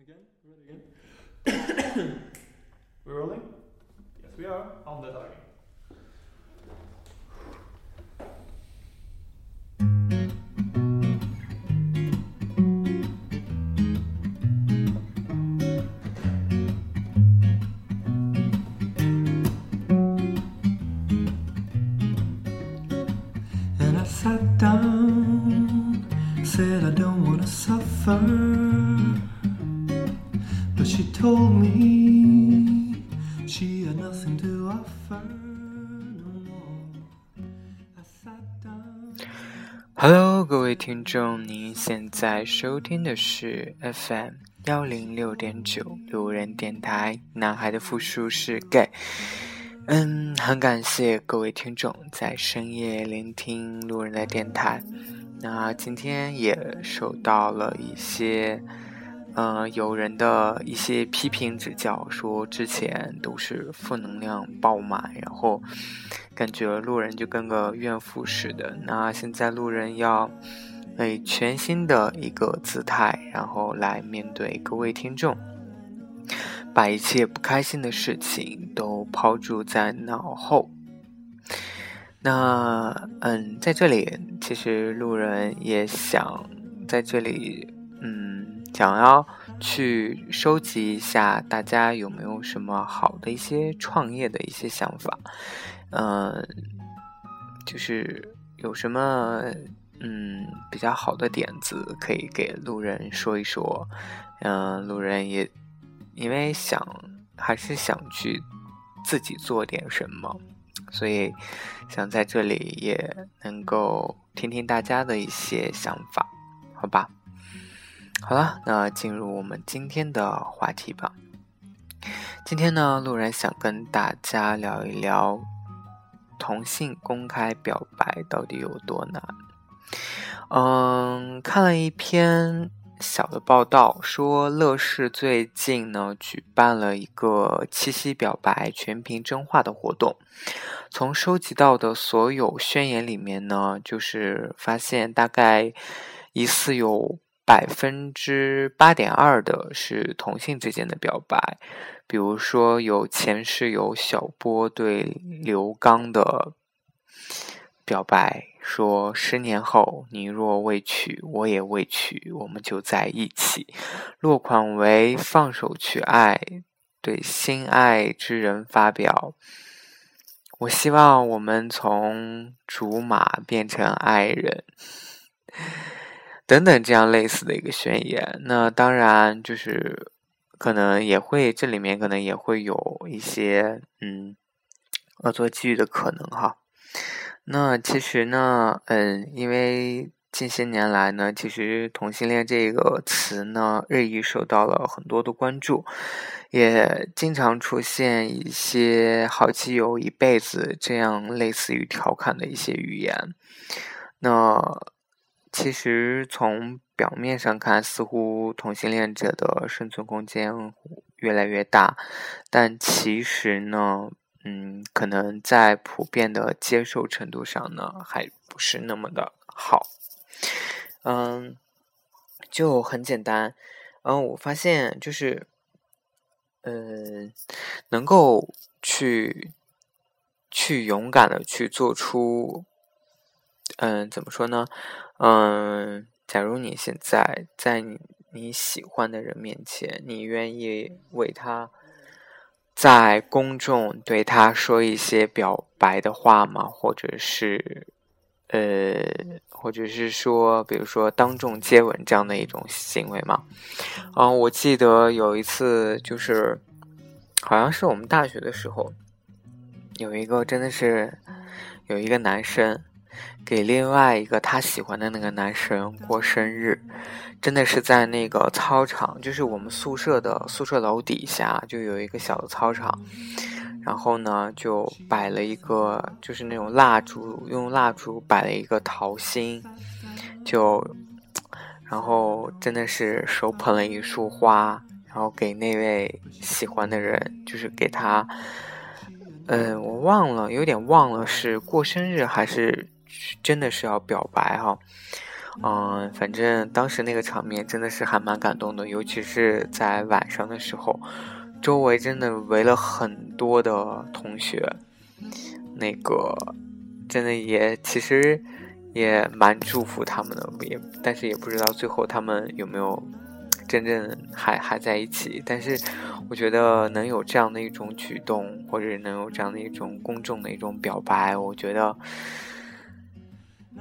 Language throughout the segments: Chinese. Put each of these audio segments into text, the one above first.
Again? Again? We're rolling? Yes, we are. On the target. And I sat down, said I don't wanna suffer. me she had nothing to offer no more. I sat down. Hello，各位听众，您现在收听的是 FM 幺零六点九路人电台。男孩的复数是 gay。嗯，很感谢各位听众在深夜聆听路人的电台。那今天也收到了一些呃，有人的一些批评指教，说之前都是负能量爆满，然后感觉路人就跟个怨妇似的。那现在路人要以全新的一个姿态，然后来面对各位听众。把一切不开心的事情都抛诸在脑后。那，嗯，在这里，其实路人也想在这里，嗯，想要去收集一下大家有没有什么好的一些创业的一些想法，嗯，就是有什么嗯比较好的点子可以给路人说一说，嗯，路人也。因为想还是想去自己做点什么，所以想在这里也能够听听大家的一些想法，好吧？好了，那进入我们今天的话题吧。今天呢，路人想跟大家聊一聊同性公开表白到底有多难。嗯，看了一篇。小的报道说，乐视最近呢举办了一个七夕表白全屏真话的活动。从收集到的所有宣言里面呢，就是发现大概疑似有百分之八点二的是同性之间的表白。比如说，有前室友小波对刘刚的表白。说十年后，你若未娶，我也未娶，我们就在一起。落款为放手去爱，对心爱之人发表。我希望我们从竹马变成爱人，等等这样类似的一个宣言。那当然就是可能也会这里面可能也会有一些嗯恶作剧的可能哈。那其实呢，嗯，因为近些年来呢，其实同性恋这个词呢，日益受到了很多的关注，也经常出现一些“好基友一辈子”这样类似于调侃的一些语言。那其实从表面上看，似乎同性恋者的生存空间越来越大，但其实呢。嗯，可能在普遍的接受程度上呢，还不是那么的好。嗯，就很简单。嗯，我发现就是，嗯，能够去去勇敢的去做出，嗯，怎么说呢？嗯，假如你现在在你喜欢的人面前，你愿意为他。在公众对他说一些表白的话吗？或者是，呃，或者是说，比如说当众接吻这样的一种行为吗？嗯，我记得有一次，就是好像是我们大学的时候，有一个真的是有一个男生。给另外一个他喜欢的那个男生过生日，真的是在那个操场，就是我们宿舍的宿舍楼底下，就有一个小的操场。然后呢，就摆了一个，就是那种蜡烛，用蜡烛摆了一个桃心，就，然后真的是手捧了一束花，然后给那位喜欢的人，就是给他，嗯，我忘了，有点忘了是过生日还是。真的是要表白哈，嗯，反正当时那个场面真的是还蛮感动的，尤其是在晚上的时候，周围真的围了很多的同学，那个真的也其实也蛮祝福他们的，也但是也不知道最后他们有没有真正还还在一起。但是我觉得能有这样的一种举动，或者能有这样的一种公众的一种表白，我觉得，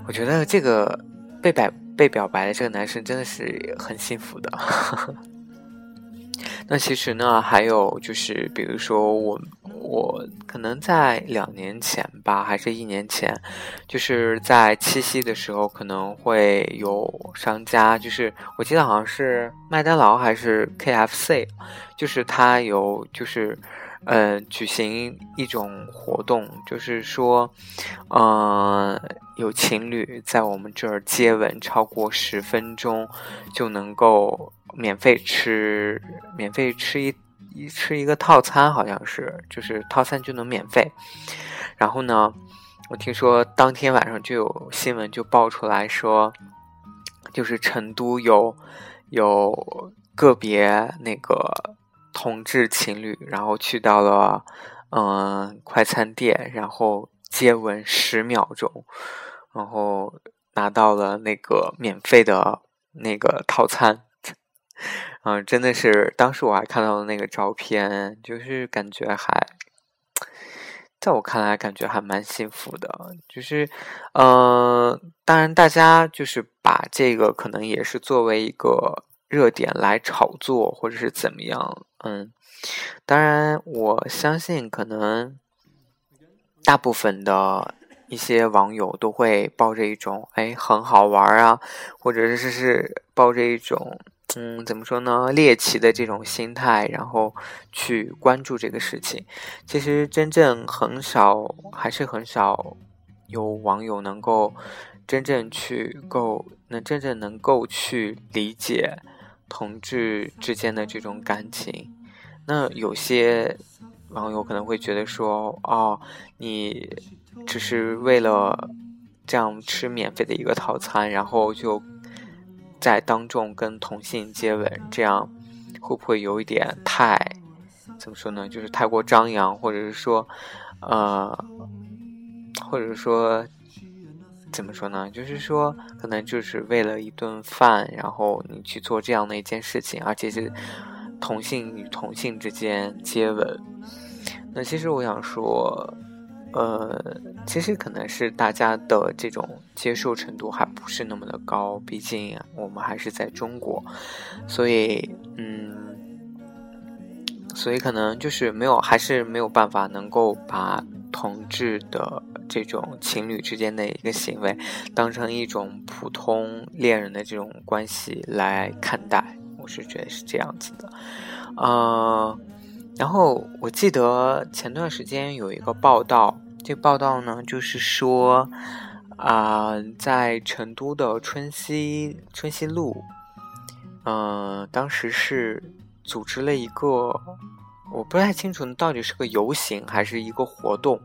我觉得这个。被表被表白的这个男生真的是很幸福的。那其实呢，还有就是，比如说我我可能在两年前吧，还是一年前，就是在七夕的时候，可能会有商家，就是我记得好像是麦当劳还是 KFC，就是他有就是。呃，举行一种活动，就是说，呃，有情侣在我们这儿接吻超过十分钟，就能够免费吃，免费吃一一吃一个套餐，好像是，就是套餐就能免费。然后呢，我听说当天晚上就有新闻就爆出来说，就是成都有有个别那个。同志情侣，然后去到了，嗯，快餐店，然后接吻十秒钟，然后拿到了那个免费的那个套餐，嗯，真的是，当时我还看到了那个照片，就是感觉还，在我看来感觉还蛮幸福的，就是，呃，当然大家就是把这个可能也是作为一个。热点来炒作，或者是怎么样？嗯，当然，我相信可能大部分的一些网友都会抱着一种“哎，很好玩啊”，或者是是抱着一种嗯，怎么说呢，猎奇的这种心态，然后去关注这个事情。其实，真正很少，还是很少有网友能够真正去够，能真正能够去理解。同志之间的这种感情，那有些网友可能会觉得说：“哦，你只是为了这样吃免费的一个套餐，然后就在当众跟同性接吻，这样会不会有一点太怎么说呢？就是太过张扬，或者是说，呃，或者说。”怎么说呢？就是说，可能就是为了一顿饭，然后你去做这样的一件事情，而且是同性与同性之间接吻。那其实我想说，呃，其实可能是大家的这种接受程度还不是那么的高，毕竟我们还是在中国，所以，嗯，所以可能就是没有，还是没有办法能够把同志的。这种情侣之间的一个行为，当成一种普通恋人的这种关系来看待，我是觉得是这样子的。呃，然后我记得前段时间有一个报道，这报道呢就是说，啊，在成都的春熙春熙路，嗯，当时是组织了一个，我不太清楚到底是个游行还是一个活动。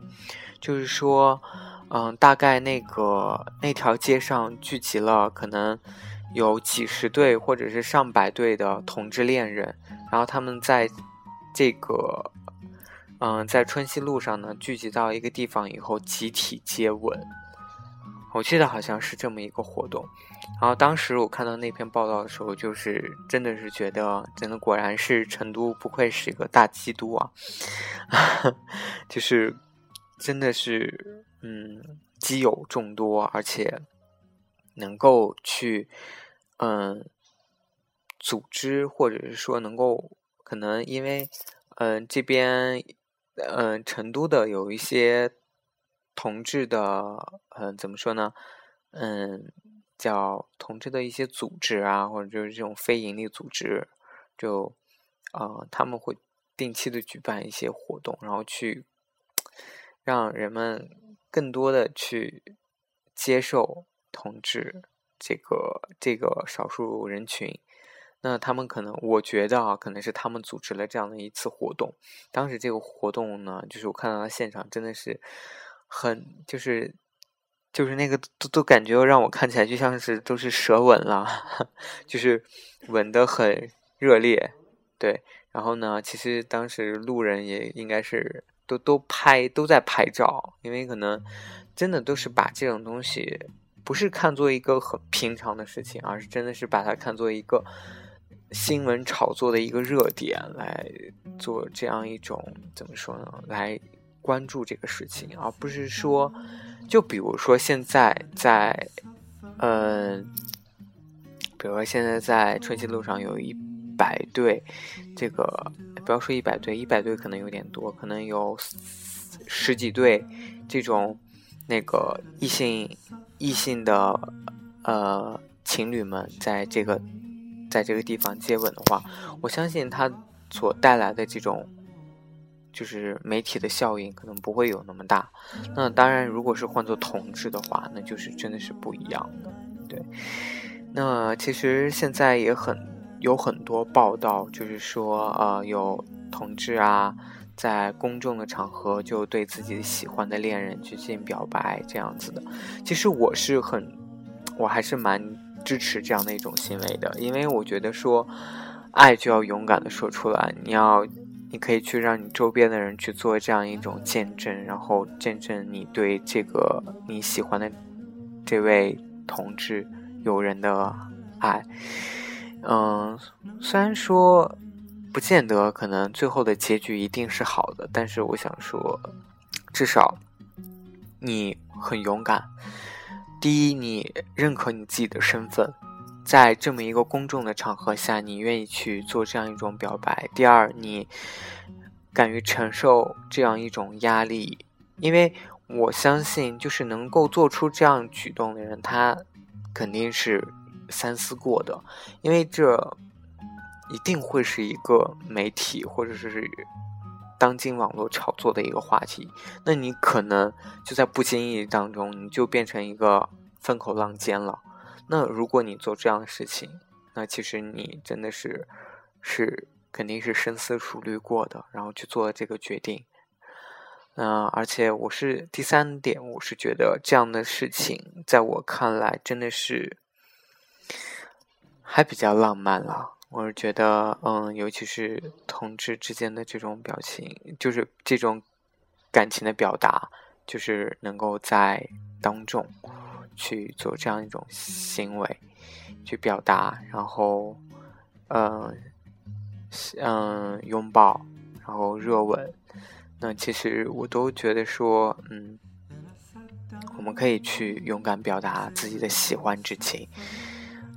就是说，嗯，大概那个那条街上聚集了可能有几十对或者是上百对的同志恋人，然后他们在这个，嗯，在春熙路上呢聚集到一个地方以后集体接吻，我记得好像是这么一个活动。然后当时我看到那篇报道的时候，就是真的是觉得，真的果然是成都不愧是一个大基督啊，就是。真的是，嗯，基友众多，而且能够去，嗯，组织或者是说能够，可能因为，嗯，这边，嗯，成都的有一些同志的，嗯，怎么说呢？嗯，叫同志的一些组织啊，或者就是这种非营利组织，就，呃，他们会定期的举办一些活动，然后去。让人们更多的去接受同志这个这个少数人群，那他们可能，我觉得啊，可能是他们组织了这样的一次活动。当时这个活动呢，就是我看到现场真的是很，就是就是那个都都感觉让我看起来就像是都是舌吻了，就是吻得很热烈，对。然后呢，其实当时路人也应该是都都拍都在拍照，因为可能真的都是把这种东西不是看作一个很平常的事情，而是真的是把它看作一个新闻炒作的一个热点来做这样一种怎么说呢？来关注这个事情，而不是说，就比如说现在在，嗯，比如说现在在春熙路上有一。百对，这个不要说一百对，一百对可能有点多，可能有十几对这种那个异性异性的呃情侣们在这个在这个地方接吻的话，我相信它所带来的这种就是媒体的效应可能不会有那么大。那当然，如果是换做同志的话，那就是真的是不一样的。对，那其实现在也很。有很多报道，就是说，呃，有同志啊，在公众的场合就对自己喜欢的恋人去进行表白，这样子的。其实我是很，我还是蛮支持这样的一种行为的，因为我觉得说，爱就要勇敢的说出来。你要，你可以去让你周边的人去做这样一种见证，然后见证你对这个你喜欢的这位同志友人的爱。嗯，虽然说不见得可能最后的结局一定是好的，但是我想说，至少你很勇敢。第一，你认可你自己的身份，在这么一个公众的场合下，你愿意去做这样一种表白。第二，你敢于承受这样一种压力，因为我相信，就是能够做出这样举动的人，他肯定是。三思过的，因为这一定会是一个媒体或者是当今网络炒作的一个话题。那你可能就在不经意当中，你就变成一个风口浪尖了。那如果你做这样的事情，那其实你真的是是肯定是深思熟虑过的，然后去做这个决定。嗯，而且我是第三点，我是觉得这样的事情，在我看来真的是。还比较浪漫了，我是觉得，嗯，尤其是同志之间的这种表情，就是这种感情的表达，就是能够在当众去做这样一种行为，去表达，然后，嗯，嗯，拥抱，然后热吻，那其实我都觉得说，嗯，我们可以去勇敢表达自己的喜欢之情。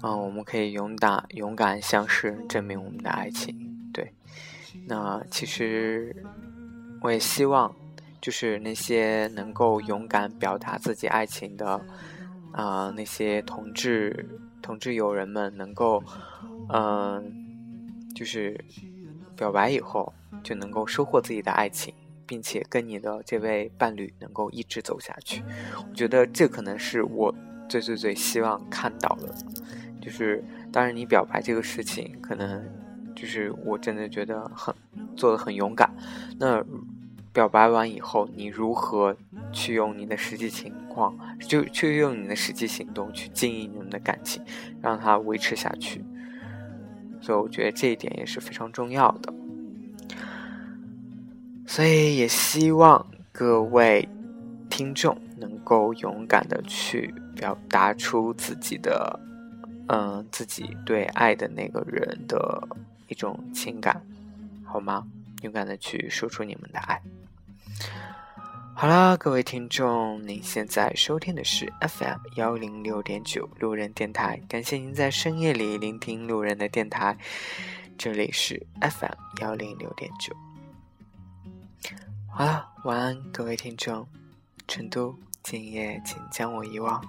嗯，我们可以勇敢勇敢向世人证明我们的爱情。对，那其实我也希望，就是那些能够勇敢表达自己爱情的啊那些同志同志友人们，能够嗯，就是表白以后就能够收获自己的爱情，并且跟你的这位伴侣能够一直走下去。我觉得这可能是我最最最希望看到的。就是，当然，你表白这个事情，可能就是我真的觉得很做的很勇敢。那表白完以后，你如何去用你的实际情况，就去用你的实际行动去经营你们的感情，让它维持下去？所以，我觉得这一点也是非常重要的。所以，也希望各位听众能够勇敢的去表达出自己的。嗯，自己对爱的那个人的一种情感，好吗？勇敢的去说出你们的爱。好啦，各位听众，您现在收听的是 FM 幺零六点九路人电台，感谢您在深夜里聆听路人的电台，这里是 FM 幺零六点九。好了，晚安，各位听众。成都，今夜请将我遗忘。